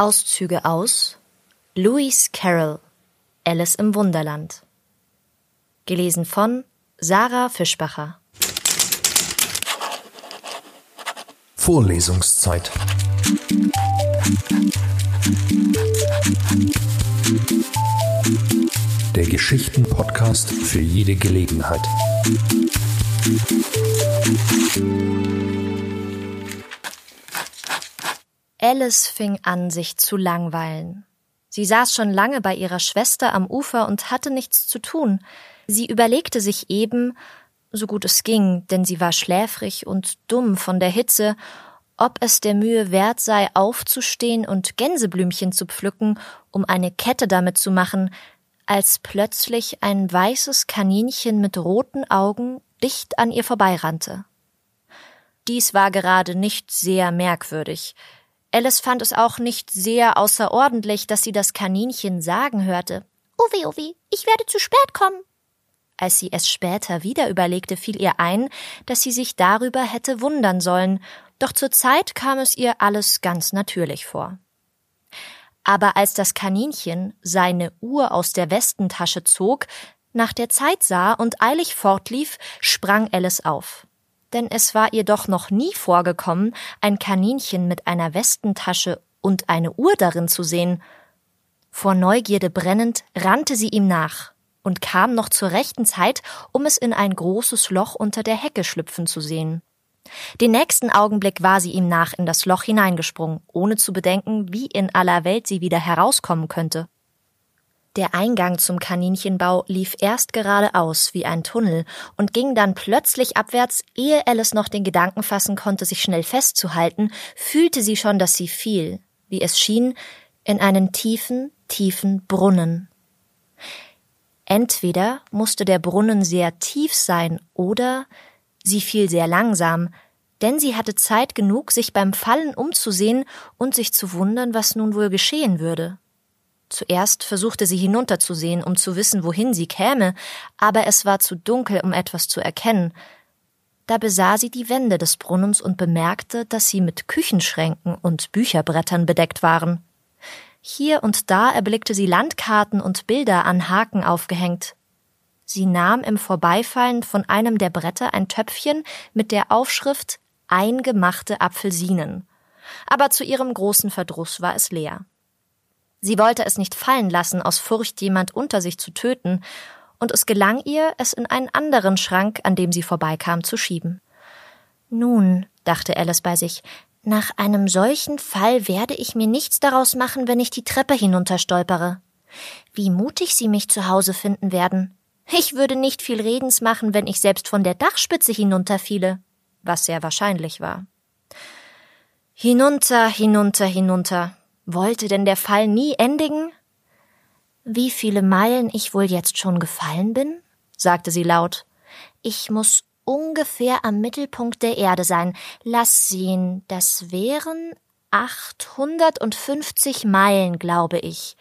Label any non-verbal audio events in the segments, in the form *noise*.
Auszüge aus Lewis Carroll Alice im Wunderland. Gelesen von Sarah Fischbacher. Vorlesungszeit. Der Geschichten-Podcast für jede Gelegenheit. Alice fing an, sich zu langweilen. Sie saß schon lange bei ihrer Schwester am Ufer und hatte nichts zu tun. Sie überlegte sich eben, so gut es ging, denn sie war schläfrig und dumm von der Hitze, ob es der Mühe wert sei, aufzustehen und Gänseblümchen zu pflücken, um eine Kette damit zu machen, als plötzlich ein weißes Kaninchen mit roten Augen dicht an ihr vorbeirannte. Dies war gerade nicht sehr merkwürdig. Alice fand es auch nicht sehr außerordentlich, dass sie das Kaninchen sagen hörte. Uwi, Uwi, ich werde zu spät kommen. Als sie es später wieder überlegte, fiel ihr ein, dass sie sich darüber hätte wundern sollen, doch zur Zeit kam es ihr alles ganz natürlich vor. Aber als das Kaninchen seine Uhr aus der Westentasche zog, nach der Zeit sah und eilig fortlief, sprang Alice auf denn es war ihr doch noch nie vorgekommen, ein Kaninchen mit einer Westentasche und eine Uhr darin zu sehen. Vor Neugierde brennend rannte sie ihm nach und kam noch zur rechten Zeit, um es in ein großes Loch unter der Hecke schlüpfen zu sehen. Den nächsten Augenblick war sie ihm nach in das Loch hineingesprungen, ohne zu bedenken, wie in aller Welt sie wieder herauskommen könnte. Der Eingang zum Kaninchenbau lief erst geradeaus wie ein Tunnel und ging dann plötzlich abwärts, ehe Alice noch den Gedanken fassen konnte, sich schnell festzuhalten, fühlte sie schon, dass sie fiel, wie es schien, in einen tiefen, tiefen Brunnen. Entweder musste der Brunnen sehr tief sein oder sie fiel sehr langsam, denn sie hatte Zeit genug, sich beim Fallen umzusehen und sich zu wundern, was nun wohl geschehen würde. Zuerst versuchte sie hinunterzusehen, um zu wissen, wohin sie käme, aber es war zu dunkel, um etwas zu erkennen. Da besah sie die Wände des Brunnens und bemerkte, dass sie mit Küchenschränken und Bücherbrettern bedeckt waren. Hier und da erblickte sie Landkarten und Bilder an Haken aufgehängt. Sie nahm im Vorbeifallen von einem der Bretter ein Töpfchen mit der Aufschrift Eingemachte Apfelsinen. Aber zu ihrem großen Verdruss war es leer. Sie wollte es nicht fallen lassen, aus Furcht, jemand unter sich zu töten, und es gelang ihr, es in einen anderen Schrank, an dem sie vorbeikam, zu schieben. Nun, dachte Alice bei sich, nach einem solchen Fall werde ich mir nichts daraus machen, wenn ich die Treppe hinunterstolpere. Wie mutig sie mich zu Hause finden werden. Ich würde nicht viel Redens machen, wenn ich selbst von der Dachspitze hinunterfiele, was sehr wahrscheinlich war. Hinunter, hinunter, hinunter. Wollte denn der Fall nie endigen? Wie viele Meilen ich wohl jetzt schon gefallen bin? sagte sie laut. Ich muss ungefähr am Mittelpunkt der Erde sein. Lass sehen, das wären achthundertundfünfzig Meilen, glaube ich.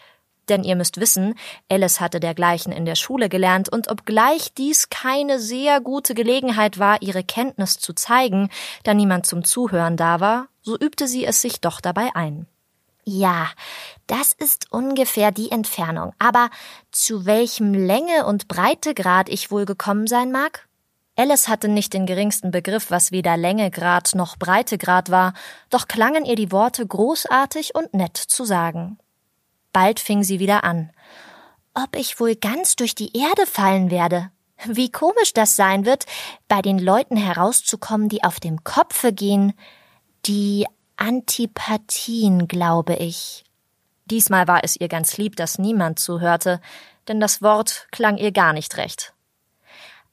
Denn ihr müsst wissen, Alice hatte dergleichen in der Schule gelernt, und obgleich dies keine sehr gute Gelegenheit war, ihre Kenntnis zu zeigen, da niemand zum Zuhören da war, so übte sie es sich doch dabei ein. Ja, das ist ungefähr die Entfernung. Aber zu welchem Länge- und Breitegrad ich wohl gekommen sein mag? Alice hatte nicht den geringsten Begriff, was weder Längegrad noch Breitegrad war, doch klangen ihr die Worte großartig und nett zu sagen. Bald fing sie wieder an. Ob ich wohl ganz durch die Erde fallen werde? Wie komisch das sein wird, bei den Leuten herauszukommen, die auf dem Kopfe gehen, die Antipathien, glaube ich. Diesmal war es ihr ganz lieb, dass niemand zuhörte, denn das Wort klang ihr gar nicht recht.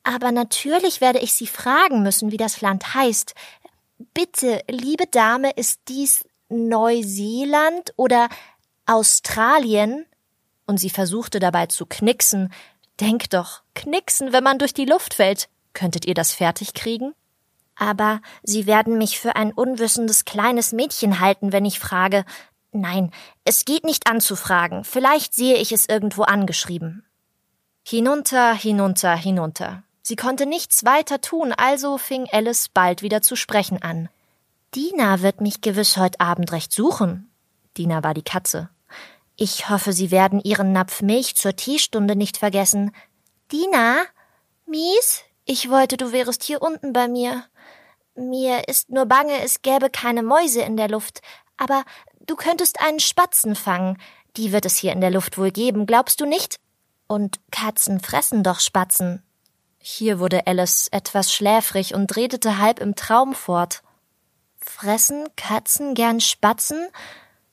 Aber natürlich werde ich Sie fragen müssen, wie das Land heißt. Bitte, liebe Dame, ist dies Neuseeland oder Australien? Und sie versuchte dabei zu knicksen. Denk doch, knicksen, wenn man durch die Luft fällt. Könntet ihr das fertig kriegen? Aber Sie werden mich für ein unwissendes kleines Mädchen halten, wenn ich frage. Nein, es geht nicht an zu fragen. Vielleicht sehe ich es irgendwo angeschrieben. Hinunter, hinunter, hinunter. Sie konnte nichts weiter tun, also fing Alice bald wieder zu sprechen an. Dina wird mich gewiss heute Abend recht suchen. Dina war die Katze. Ich hoffe, Sie werden Ihren Napf Milch zur Teestunde nicht vergessen. Dina? Mies? Ich wollte, du wärest hier unten bei mir. Mir ist nur bange, es gäbe keine Mäuse in der Luft, aber du könntest einen Spatzen fangen. Die wird es hier in der Luft wohl geben, glaubst du nicht? Und Katzen fressen doch Spatzen. Hier wurde Alice etwas schläfrig und redete halb im Traum fort. Fressen Katzen gern Spatzen?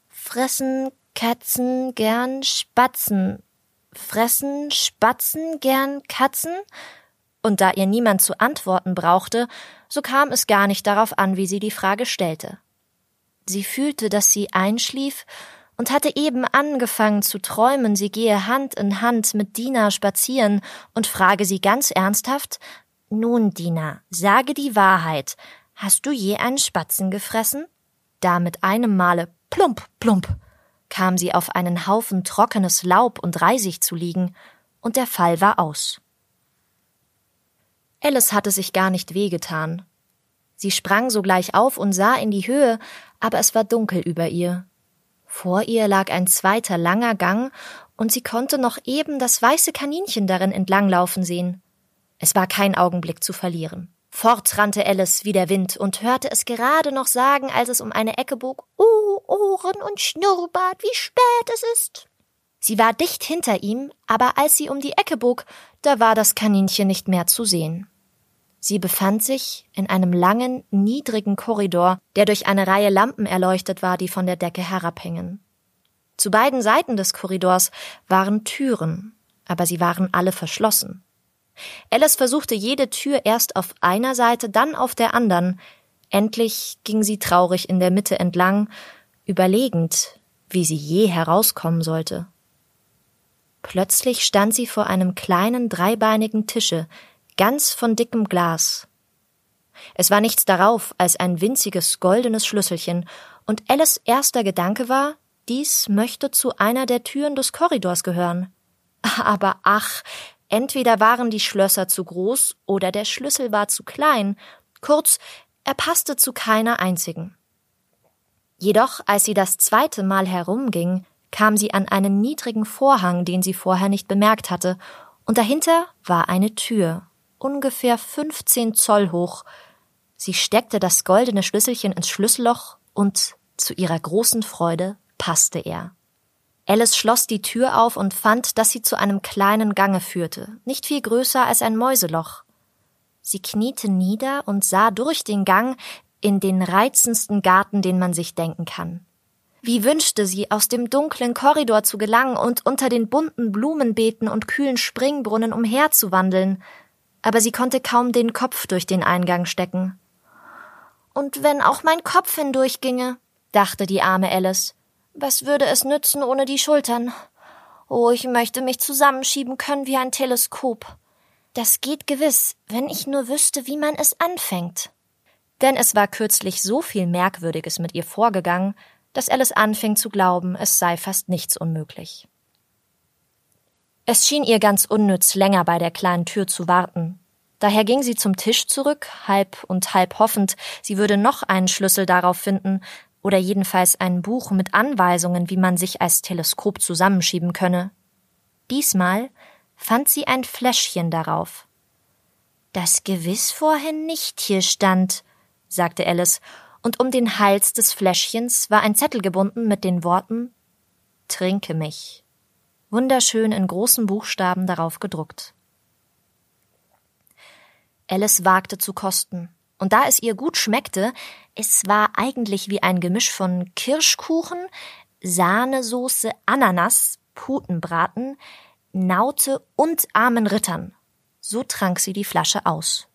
Fressen Katzen gern Spatzen? Fressen Spatzen gern Katzen? Und da ihr niemand zu antworten brauchte, so kam es gar nicht darauf an, wie sie die Frage stellte. Sie fühlte, dass sie einschlief und hatte eben angefangen zu träumen, sie gehe Hand in Hand mit Dina spazieren und frage sie ganz ernsthaft Nun, Dina, sage die Wahrheit. Hast du je einen Spatzen gefressen? Da mit einem Male plump, plump kam sie auf einen Haufen trockenes Laub und Reisig zu liegen, und der Fall war aus. Alice hatte sich gar nicht wehgetan. Sie sprang sogleich auf und sah in die Höhe, aber es war dunkel über ihr. Vor ihr lag ein zweiter langer Gang, und sie konnte noch eben das weiße Kaninchen darin entlanglaufen sehen. Es war kein Augenblick zu verlieren. Fort rannte Alice wie der Wind und hörte es gerade noch sagen, als es um eine Ecke bog, Oh, Ohren und Schnurrbart, wie spät es ist. Sie war dicht hinter ihm, aber als sie um die Ecke bog, da war das Kaninchen nicht mehr zu sehen. Sie befand sich in einem langen, niedrigen Korridor, der durch eine Reihe Lampen erleuchtet war, die von der Decke herabhingen. Zu beiden Seiten des Korridors waren Türen, aber sie waren alle verschlossen. Alice versuchte jede Tür erst auf einer Seite, dann auf der anderen. Endlich ging sie traurig in der Mitte entlang, überlegend, wie sie je herauskommen sollte. Plötzlich stand sie vor einem kleinen dreibeinigen Tische, ganz von dickem Glas. Es war nichts darauf als ein winziges goldenes Schlüsselchen, und Alice erster Gedanke war, dies möchte zu einer der Türen des Korridors gehören. *laughs* Aber ach, entweder waren die Schlösser zu groß oder der Schlüssel war zu klein, kurz, er passte zu keiner einzigen. Jedoch, als sie das zweite Mal herumging, kam sie an einen niedrigen Vorhang, den sie vorher nicht bemerkt hatte, und dahinter war eine Tür, ungefähr 15 Zoll hoch. Sie steckte das goldene Schlüsselchen ins Schlüsselloch und zu ihrer großen Freude passte er. Alice schloss die Tür auf und fand, dass sie zu einem kleinen Gange führte, nicht viel größer als ein Mäuseloch. Sie kniete nieder und sah durch den Gang in den reizendsten Garten, den man sich denken kann. Wie wünschte sie, aus dem dunklen Korridor zu gelangen und unter den bunten Blumenbeeten und kühlen Springbrunnen umherzuwandeln, aber sie konnte kaum den Kopf durch den Eingang stecken. Und wenn auch mein Kopf hindurchginge, dachte die arme Alice, was würde es nützen ohne die Schultern? Oh, ich möchte mich zusammenschieben können wie ein Teleskop. Das geht gewiss, wenn ich nur wüsste, wie man es anfängt. Denn es war kürzlich so viel Merkwürdiges mit ihr vorgegangen, dass Alice anfing zu glauben, es sei fast nichts unmöglich. Es schien ihr ganz unnütz, länger bei der kleinen Tür zu warten. Daher ging sie zum Tisch zurück, halb und halb hoffend, sie würde noch einen Schlüssel darauf finden, oder jedenfalls ein Buch mit Anweisungen, wie man sich als Teleskop zusammenschieben könne. Diesmal fand sie ein Fläschchen darauf. Das gewiss vorhin nicht hier stand, sagte Alice, und um den Hals des Fläschchens war ein Zettel gebunden mit den Worten Trinke mich wunderschön in großen Buchstaben darauf gedruckt. Alice wagte zu kosten, und da es ihr gut schmeckte, es war eigentlich wie ein Gemisch von Kirschkuchen, Sahnesoße, Ananas, Putenbraten, Naute und armen Rittern. So trank sie die Flasche aus.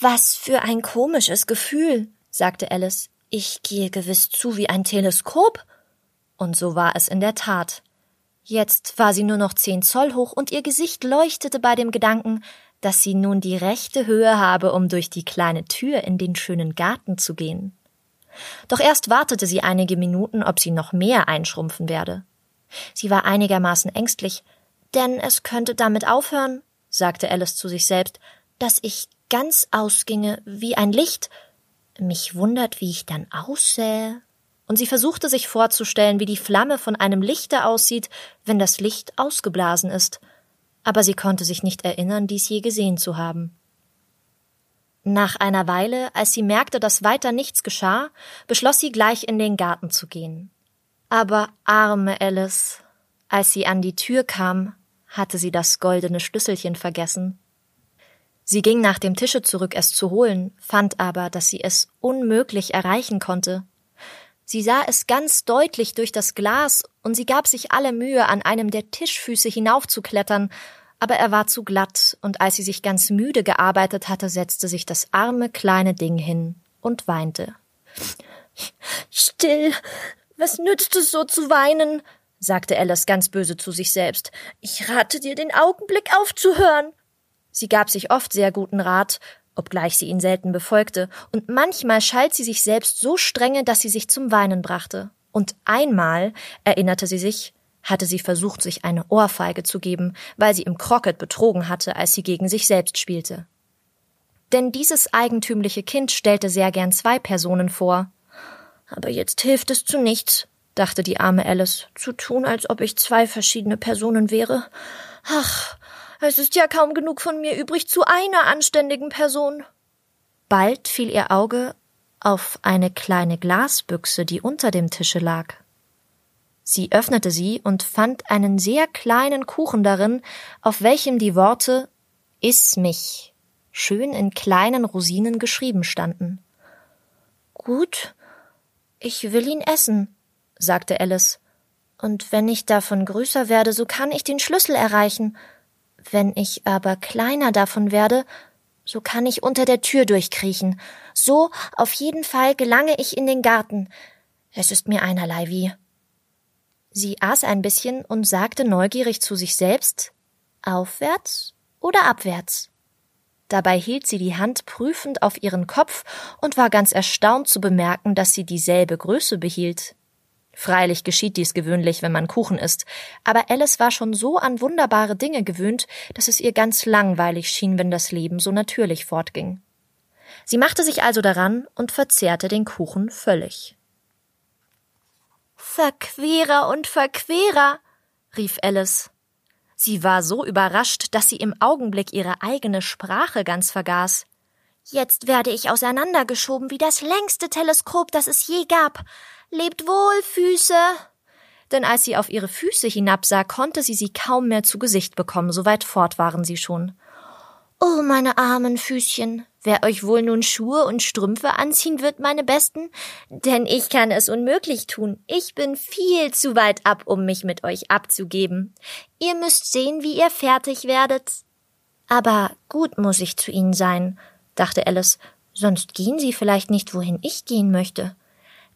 Was für ein komisches Gefühl, sagte Alice. Ich gehe gewiss zu wie ein Teleskop. Und so war es in der Tat. Jetzt war sie nur noch zehn Zoll hoch und ihr Gesicht leuchtete bei dem Gedanken, dass sie nun die rechte Höhe habe, um durch die kleine Tür in den schönen Garten zu gehen. Doch erst wartete sie einige Minuten, ob sie noch mehr einschrumpfen werde. Sie war einigermaßen ängstlich, denn es könnte damit aufhören, sagte Alice zu sich selbst, dass ich ganz ausginge wie ein Licht. Mich wundert, wie ich dann aussähe. Und sie versuchte sich vorzustellen, wie die Flamme von einem Lichte aussieht, wenn das Licht ausgeblasen ist, aber sie konnte sich nicht erinnern, dies je gesehen zu haben. Nach einer Weile, als sie merkte, dass weiter nichts geschah, beschloss sie gleich in den Garten zu gehen. Aber arme Alice, als sie an die Tür kam, hatte sie das goldene Schlüsselchen vergessen. Sie ging nach dem Tische zurück, es zu holen, fand aber, dass sie es unmöglich erreichen konnte. Sie sah es ganz deutlich durch das Glas, und sie gab sich alle Mühe, an einem der Tischfüße hinaufzuklettern, aber er war zu glatt, und als sie sich ganz müde gearbeitet hatte, setzte sich das arme kleine Ding hin und weinte. Still, was nützt es so zu weinen? sagte Alice ganz böse zu sich selbst. Ich rate dir, den Augenblick aufzuhören. Sie gab sich oft sehr guten Rat, obgleich sie ihn selten befolgte, und manchmal schalt sie sich selbst so strenge, dass sie sich zum Weinen brachte. Und einmal, erinnerte sie sich, hatte sie versucht, sich eine Ohrfeige zu geben, weil sie im Crocket betrogen hatte, als sie gegen sich selbst spielte. Denn dieses eigentümliche Kind stellte sehr gern zwei Personen vor. Aber jetzt hilft es zu nichts, dachte die arme Alice, zu tun, als ob ich zwei verschiedene Personen wäre. Ach, es ist ja kaum genug von mir übrig zu einer anständigen Person. Bald fiel ihr Auge auf eine kleine Glasbüchse, die unter dem Tische lag. Sie öffnete sie und fand einen sehr kleinen Kuchen darin, auf welchem die Worte Iss mich schön in kleinen Rosinen geschrieben standen. Gut, ich will ihn essen, sagte Alice. Und wenn ich davon größer werde, so kann ich den Schlüssel erreichen. Wenn ich aber kleiner davon werde, so kann ich unter der Tür durchkriechen. So auf jeden Fall gelange ich in den Garten. Es ist mir einerlei wie. Sie aß ein bisschen und sagte neugierig zu sich selbst Aufwärts oder abwärts? Dabei hielt sie die Hand prüfend auf ihren Kopf und war ganz erstaunt zu bemerken, dass sie dieselbe Größe behielt. Freilich geschieht dies gewöhnlich, wenn man Kuchen isst, aber Alice war schon so an wunderbare Dinge gewöhnt, dass es ihr ganz langweilig schien, wenn das Leben so natürlich fortging. Sie machte sich also daran und verzehrte den Kuchen völlig. Verquerer und Verquerer, rief Alice. Sie war so überrascht, dass sie im Augenblick ihre eigene Sprache ganz vergaß. Jetzt werde ich auseinandergeschoben wie das längste Teleskop, das es je gab. Lebt wohl, Füße. Denn als sie auf ihre Füße hinabsah, konnte sie sie kaum mehr zu Gesicht bekommen, so weit fort waren sie schon. Oh, meine armen Füßchen, wer euch wohl nun Schuhe und Strümpfe anziehen wird, meine Besten? Denn ich kann es unmöglich tun. Ich bin viel zu weit ab, um mich mit euch abzugeben. Ihr müsst sehen, wie ihr fertig werdet. Aber gut muss ich zu ihnen sein, dachte Alice, sonst gehen sie vielleicht nicht, wohin ich gehen möchte.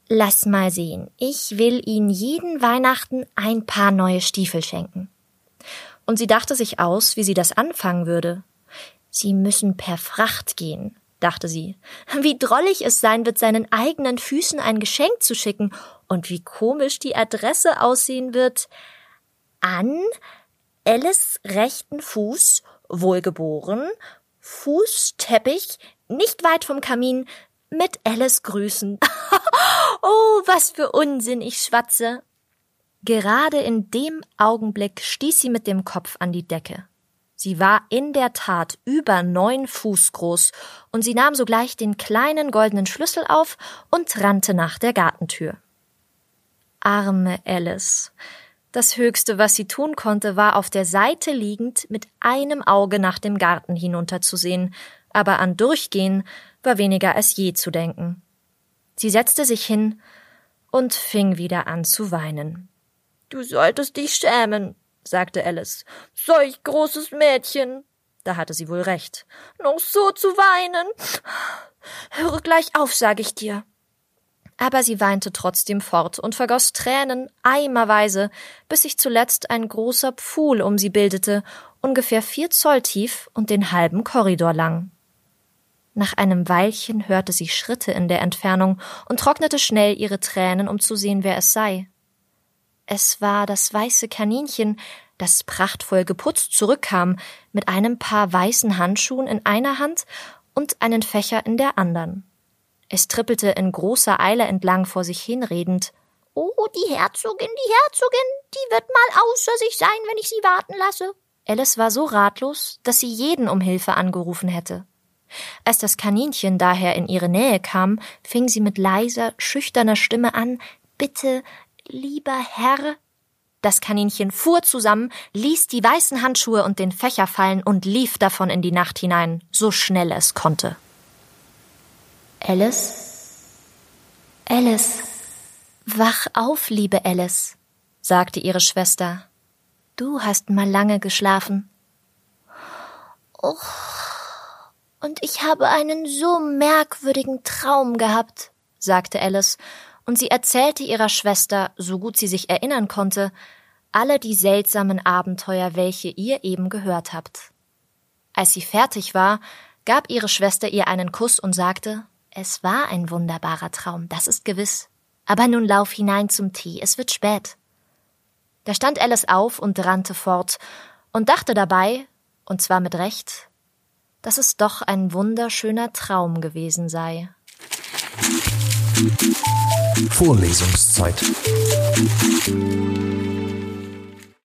Lass mal sehen. Ich will Ihnen jeden Weihnachten ein paar neue Stiefel schenken. Und sie dachte sich aus, wie sie das anfangen würde. Sie müssen per Fracht gehen, dachte sie. Wie drollig es sein wird, seinen eigenen Füßen ein Geschenk zu schicken und wie komisch die Adresse aussehen wird. An Alice rechten Fuß, wohlgeboren, Fußteppich, nicht weit vom Kamin, mit Alice grüßen. *laughs* oh, was für Unsinn ich schwatze. Gerade in dem Augenblick stieß sie mit dem Kopf an die Decke. Sie war in der Tat über neun Fuß groß, und sie nahm sogleich den kleinen goldenen Schlüssel auf und rannte nach der Gartentür. Arme Alice. Das Höchste, was sie tun konnte, war auf der Seite liegend mit einem Auge nach dem Garten hinunterzusehen, aber an Durchgehen war weniger als je zu denken. Sie setzte sich hin und fing wieder an zu weinen. Du solltest dich schämen, sagte Alice. Solch großes Mädchen. Da hatte sie wohl recht. Noch so zu weinen. Höre gleich auf, sage ich dir. Aber sie weinte trotzdem fort und vergoss Tränen eimerweise, bis sich zuletzt ein großer Pfuhl um sie bildete, ungefähr vier Zoll tief und den halben Korridor lang. Nach einem Weilchen hörte sie Schritte in der Entfernung und trocknete schnell ihre Tränen, um zu sehen, wer es sei. Es war das weiße Kaninchen, das prachtvoll geputzt zurückkam, mit einem Paar weißen Handschuhen in einer Hand und einen Fächer in der andern. Es trippelte in großer Eile entlang vor sich hinredend. Oh, die Herzogin, die Herzogin, die wird mal außer sich sein, wenn ich sie warten lasse. Alice war so ratlos, dass sie jeden um Hilfe angerufen hätte. Als das Kaninchen daher in ihre Nähe kam, fing sie mit leiser, schüchterner Stimme an Bitte, lieber Herr. Das Kaninchen fuhr zusammen, ließ die weißen Handschuhe und den Fächer fallen und lief davon in die Nacht hinein, so schnell es konnte. Alice? Alice? Wach auf, liebe Alice, sagte ihre Schwester. Du hast mal lange geschlafen. Oh, und ich habe einen so merkwürdigen Traum gehabt, sagte Alice, und sie erzählte ihrer Schwester, so gut sie sich erinnern konnte, alle die seltsamen Abenteuer, welche ihr eben gehört habt. Als sie fertig war, gab ihre Schwester ihr einen Kuss und sagte, es war ein wunderbarer Traum, das ist gewiss. Aber nun lauf hinein zum Tee, es wird spät. Da stand Alice auf und rannte fort und dachte dabei, und zwar mit Recht, dass es doch ein wunderschöner Traum gewesen sei. Vorlesungszeit